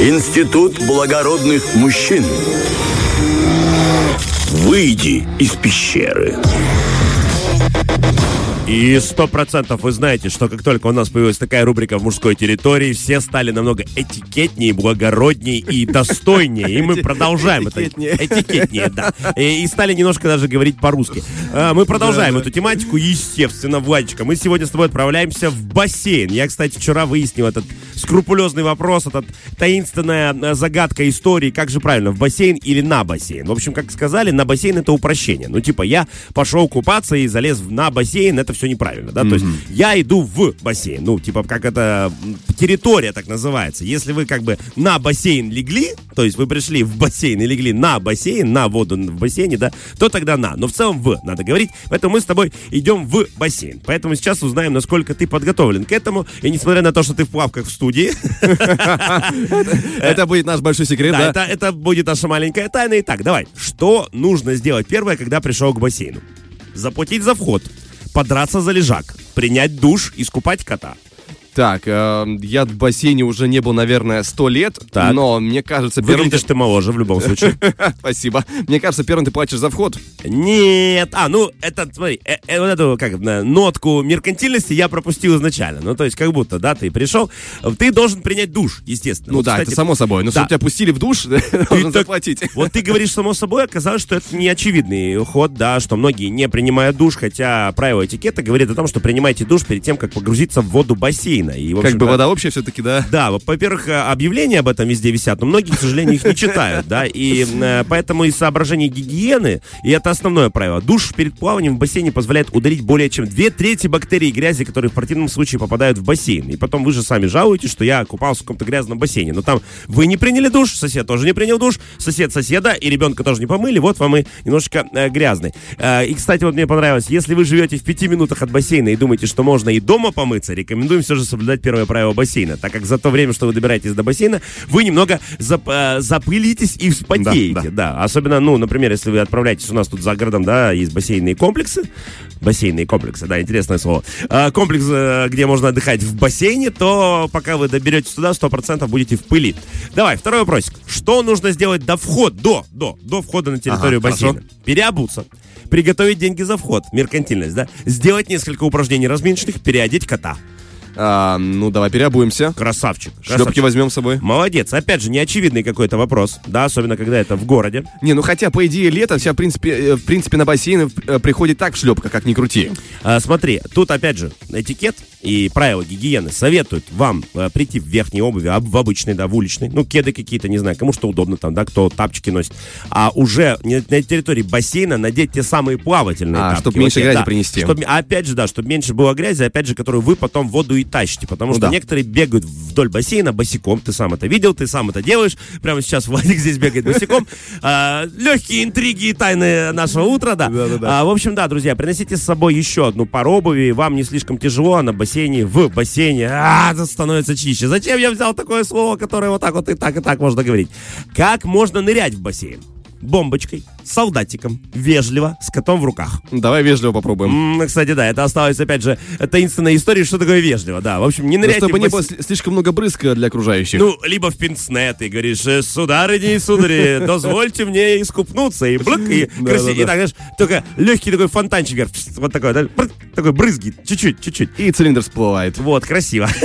Институт благородных мужчин. Выйди из пещеры. И сто процентов вы знаете, что как только у нас появилась такая рубрика в мужской территории, все стали намного этикетнее, благороднее и достойнее. И мы продолжаем это. Этикетнее, да. И, стали немножко даже говорить по-русски. А, Мы продолжаем эту тематику, естественно, Владечка. Мы сегодня с тобой отправляемся в бассейн. Я, кстати, вчера выяснил этот скрупулезный вопрос, этот таинственная э, загадка истории, как же правильно, в бассейн или на бассейн. В общем, как сказали, на бассейн это упрощение. Ну, типа, я пошел купаться и залез на бассейн, это все неправильно, да? То есть я иду в бассейн, ну, типа, как это территория так называется. Если вы как бы на бассейн легли, то есть вы пришли в бассейн и легли на бассейн, на воду в бассейне, да, то тогда на. Но в целом в надо говорить. Поэтому мы с тобой идем в бассейн. Поэтому сейчас узнаем, насколько ты подготовлен к этому. И несмотря на то, что ты в плавках в студии, Это будет наш большой секрет, да, это будет наша маленькая тайна. Итак, давай. Что нужно сделать первое, когда пришел к бассейну? Заплатить за вход, подраться за лежак, принять душ, искупать кота. Так, э, я в бассейне уже не был, наверное, сто лет, Так. но мне кажется, первым... Выглядишь ты моложе в любом случае. Спасибо. Мне кажется, первым ты платишь за вход. Нет, а, ну, это, смотри, э, э, вот эту, как, э, нотку меркантильности я пропустил изначально. Ну, то есть, как будто, да, ты пришел, ты должен принять душ, естественно. Ну Вот, да, кстати, это само собой. Но да. чтобы тебя пустили в душ, должен заплатить. Вот ты говоришь само собой, оказалось, что это не очевидный ход, да, что многие не принимают душ, хотя правило этикета говорит о том, что принимайте душ перед тем, как погрузиться в воду бассейна. И, в Как бы вода общая все-таки, да? Да, во-первых, э, объявления об этом везде висят, но многие, к сожалению, их не читают, да, и э, поэтому из соображений гигиены, и это основное правило, душ перед плаванием в бассейне позволяет удалить более чем две трети бактерий и грязи, которые в противном случае попадают в бассейн. И потом вы же сами жалуетесь, что я купался в каком-то грязном бассейне, но там вы не приняли душ, сосед тоже не принял душ, сосед соседа и ребенка тоже не помыли, вот вам и немножечко э, грязный. Э, и, кстати, вот мне понравилось, если вы живете в пяти минутах от бассейна и думаете, что можно и дома помыться, рекомендуем все же соблюдать первое правило бассейна, так как за то время, что вы добираетесь до бассейна, вы немного зап- э, запылитесь и вспотеете. Да, Да, особенно, ну, например, если вы отправляетесь у нас тут за городом, да, есть бассейные комплексы, бассейные комплексы, да, интересное слово, А, комплекс, э, где можно отдыхать в бассейне, то пока вы доберетесь туда, 100% будете в пыли. Давай, второй вопросик. Что нужно сделать до входа, до, до, до входа на территорию Ага, бассейна? хорошо. Переобуться. Приготовить деньги за вход, меркантильность, да? Сделать несколько упражнений разминочных, переодеть кота. А, ну, давай переобуемся. Красавчик. Шлепки красавчик. возьмем с собой. Молодец. Опять же, неочевидный какой-то вопрос, да, особенно когда это в городе. Не, ну хотя, по идее, лето вся, в принципе, э, в принципе, на бассейны э, приходит так в шлепках, как ни крути. А, смотри, тут опять же этикет и правила гигиены советуют вам а, прийти в верхней обуви, об- в обычной, да, в уличной, ну, кеды какие-то, не знаю, кому что удобно там, да, кто тапчики носит, а уже на территории бассейна надеть те самые плавательные А, тапки. чтоб меньше Вот грязи да. принести. Чтоб- опять же, да, чтобы меньше было грязи, опять же, которую вы потом в воду и тащите, потому Ну что да. некоторые бегают вдоль бассейна босиком, ты сам это видел, ты сам это делаешь, прямо сейчас Владик здесь бегает босиком. А, легкие интриги и тайны нашего утра, да. А, в общем, да, друзья, приносите с собой еще одну пару обуви, вам не слишком тяжело, а на бассейне, в бассейне, а, это становится чище. Зачем я взял такое слово, которое вот так вот и так, и так можно говорить? Как можно нырять в бассейн? Бомбочкой, солдатиком, вежливо, с котом в руках. Давай вежливо попробуем. М, кстати, да, это осталось, опять же, таинственная история, что такое вежливо, да. В общем, не Ну, ныряйте чтобы в не было слишком много брызга для окружающих. Ну, либо в пинцне ты говоришь, «Э, сударыни и судари, дозвольте мне искупнуться. И блык, и красиво. И так, знаешь, только легкий такой фонтанчик Вот такой, такой брызги, чуть-чуть, чуть-чуть. И цилиндр всплывает. Вот, красиво.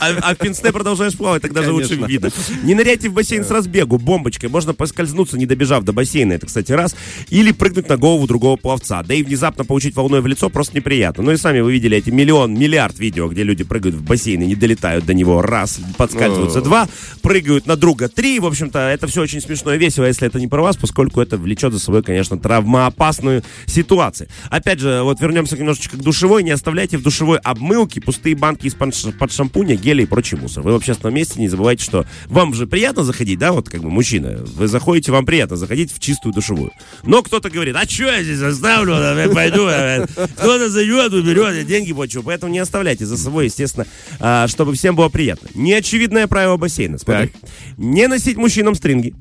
А, а в пинсне продолжаешь плавать, так даже лучше видно. Не ныряйте в бассейн с разбегу бомбочкой. Можно поскользнуться, не добежав до бассейна. Это, кстати, раз. Или прыгнуть на голову другого пловца. Да и внезапно получить волной в лицо просто неприятно. Ну и сами вы видели эти миллион, миллиард видео, где люди прыгают в бассейн и не долетают до него. Раз, подскальзываются. Два, прыгают на друга. Три. В общем-то, это все очень смешно и весело, если это не про вас, поскольку это влечет за собой, конечно, травмоопасную ситуацию. Опять же, вот вернемся немножечко к душевой. Не оставляйте в душевой обмылки пустые банки из-под ш- под шампуня, геля и прочий мусор. Вы в общественном месте не забывайте, что вам же приятно заходить, да, вот как бы мужчина. Вы заходите, вам приятно заходить в чистую душевую. Но кто-то говорит, а что я здесь оставлю, я пойду, кто-то зайдет, уберет, деньги плачу. Поэтому не оставляйте за собой, естественно, а, чтобы всем было приятно. Неочевидное правило бассейна. Смотри. Не носить мужчинам стринги.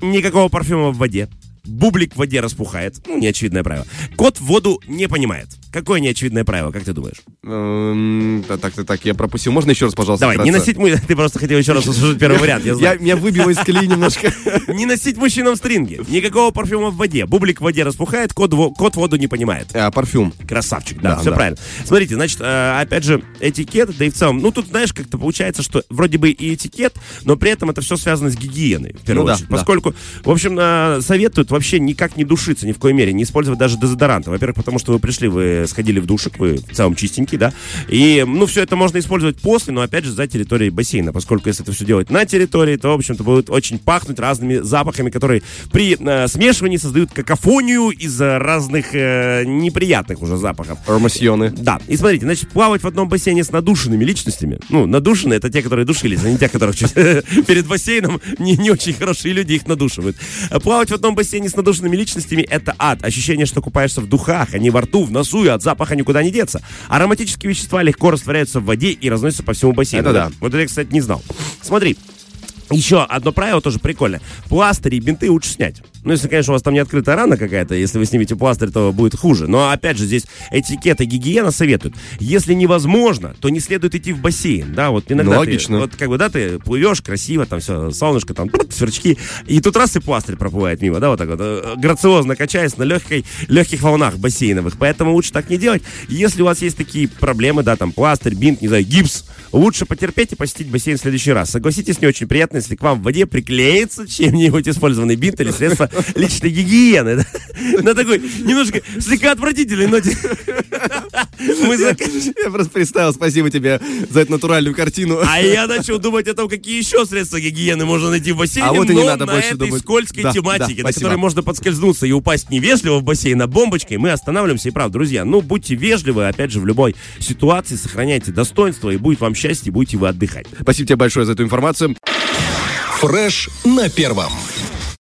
Никакого парфюма в воде. Бублик в воде распухает. Ну, неочевидное правило. Кот в воду не понимает. Какое неочевидное правило, как ты думаешь? Эм, Так, так, так, я пропустил. Можно еще раз, пожалуйста? Давай, не носить... му- Ты просто хотел еще раз услышать первый вариант, я знаю. меня выбило из колеи немножко. Не носить мужчинам стринги. Никакого парфюма в воде. Бублик в воде распухает, кот, кот воду не понимает. А, парфюм. Красавчик, да, Да, все да. правильно. Смотрите, значит, э, опять же, этикет, да и в целом, ну тут, знаешь, как-то получается, что вроде бы и этикет, но при этом это все связано с гигиеной, в первую Ну очередь. да. Поскольку, в общем, э, советуют вообще никак не душиться, ни в коей мере, не использовать даже дезодоранты. Во-первых, потому что вы пришли, вы сходили в душик, вы в целом чистенький, да, и, ну, все это можно использовать после, но, опять же, за территорией бассейна, поскольку если это все делать на территории, то, в общем-то, будет очень пахнуть разными запахами, которые при э, смешивании создают какофонию из э, разных э, неприятных уже запахов. Армасьоны. Да, и смотрите, значит, плавать в одном бассейне с надушенными личностями, ну, надушенные это те, которые душились, а не те, которых перед бассейном не, не очень хорошие люди их надушивают. Плавать в одном бассейне с надушенными личностями это ад. Ощущение, что купаешься в духах, а не во рту, в носу, и от запаха никуда не деться. Ароматические вещества легко растворяются в воде и разносятся по всему бассейну. Это да. Вот это я, кстати, не знал. Смотри, еще одно правило тоже прикольное. Пластыри и бинты лучше снять. Ну, если, конечно, у вас там не открытая рана какая-то, если вы снимете пластырь, то будет хуже. Но, опять же, здесь этикет и гигиена советуют. Если невозможно, то не следует идти в бассейн, да, вот иногда Ну, ты- логично. вот как бы, да, ты плывешь красиво, там все, солнышко, там, сверчки, и тут раз и пластырь проплывает мимо, да, вот так вот, э, грациозно качаясь на легкой, легких волнах бассейновых. Поэтому лучше так не делать. Если у вас есть такие проблемы, да, там, пластырь, бинт, не знаю, гипс, лучше потерпеть и посетить бассейн в следующий раз. Согласитесь, не очень приятно, если к вам в воде приклеится чем-нибудь использованный бинт или средство личной гигиены. да. На такой немножко слегка отвратительной ноте. Я просто представил, спасибо тебе за эту натуральную картину. А я начал думать о том, какие еще средства гигиены можно найти в бассейне, А вот и не но надо на больше этой думать. скользкой Да, тематике, да, на которой можно подскользнуться и упасть невежливо в бассейн, а бомбочкой, мы останавливаемся. И правда, друзья, ну, будьте вежливы, опять же, в любой ситуации, сохраняйте достоинство, и будет вам счастье, будете вы отдыхать. Спасибо тебе большое за эту информацию. Фреш на первом.